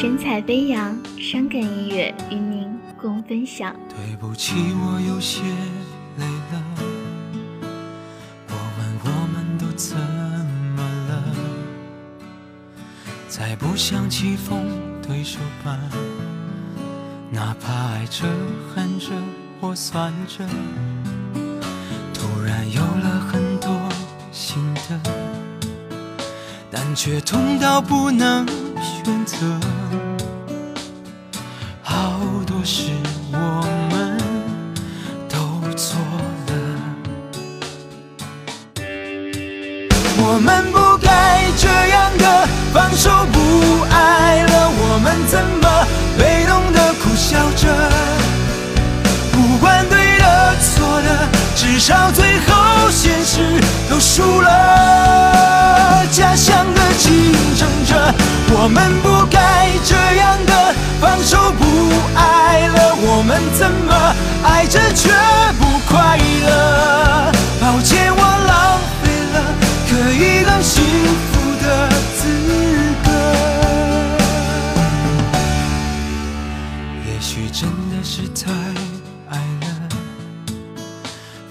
神采飞扬，伤感音乐与您共分享。对不起，我有些累了。我问我们都怎么了？再不想棋逢对手吧，哪怕爱着、恨着或算着，突然有了很多心得，但却痛到不能选择。好多事我们都错了，我们不该这样的放手不爱了，我们怎么被动的苦笑着？不管对的错的，至少怎么爱着却不快乐？抱歉，我浪费了可以更幸福的资格。也许真的是太爱了，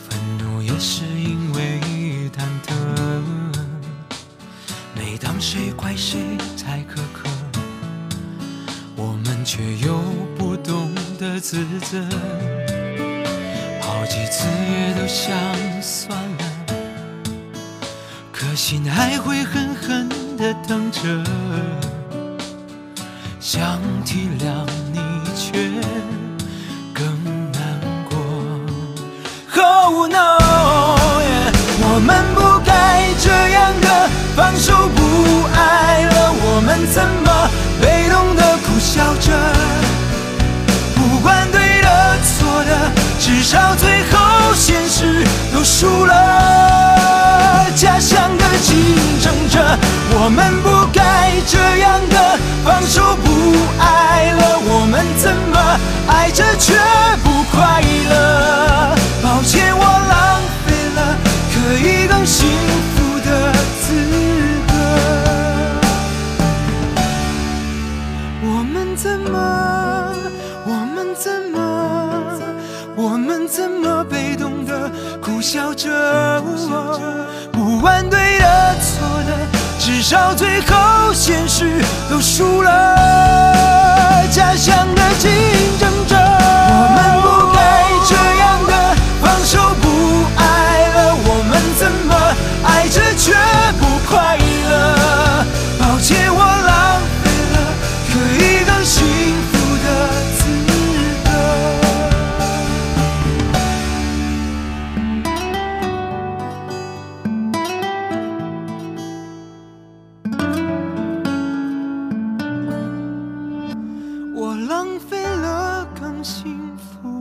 愤怒也是因为忐忑。每当谁怪谁太苛刻，我们却又的自责。好几次也都想算了，可心还会狠狠地疼着。想体谅你，却更难过。Oh no，我们不该这样的放手不爱了，我们怎么被动的苦笑着输了。假想的竞争者，我们不该这样的放手不爱了，我们怎么爱着却不快乐？抱歉，我浪费了可以更幸福的资格。我们怎么？我们怎么？我们怎么被动苦笑着？不问对的错的，至少最后。浪费了更幸福。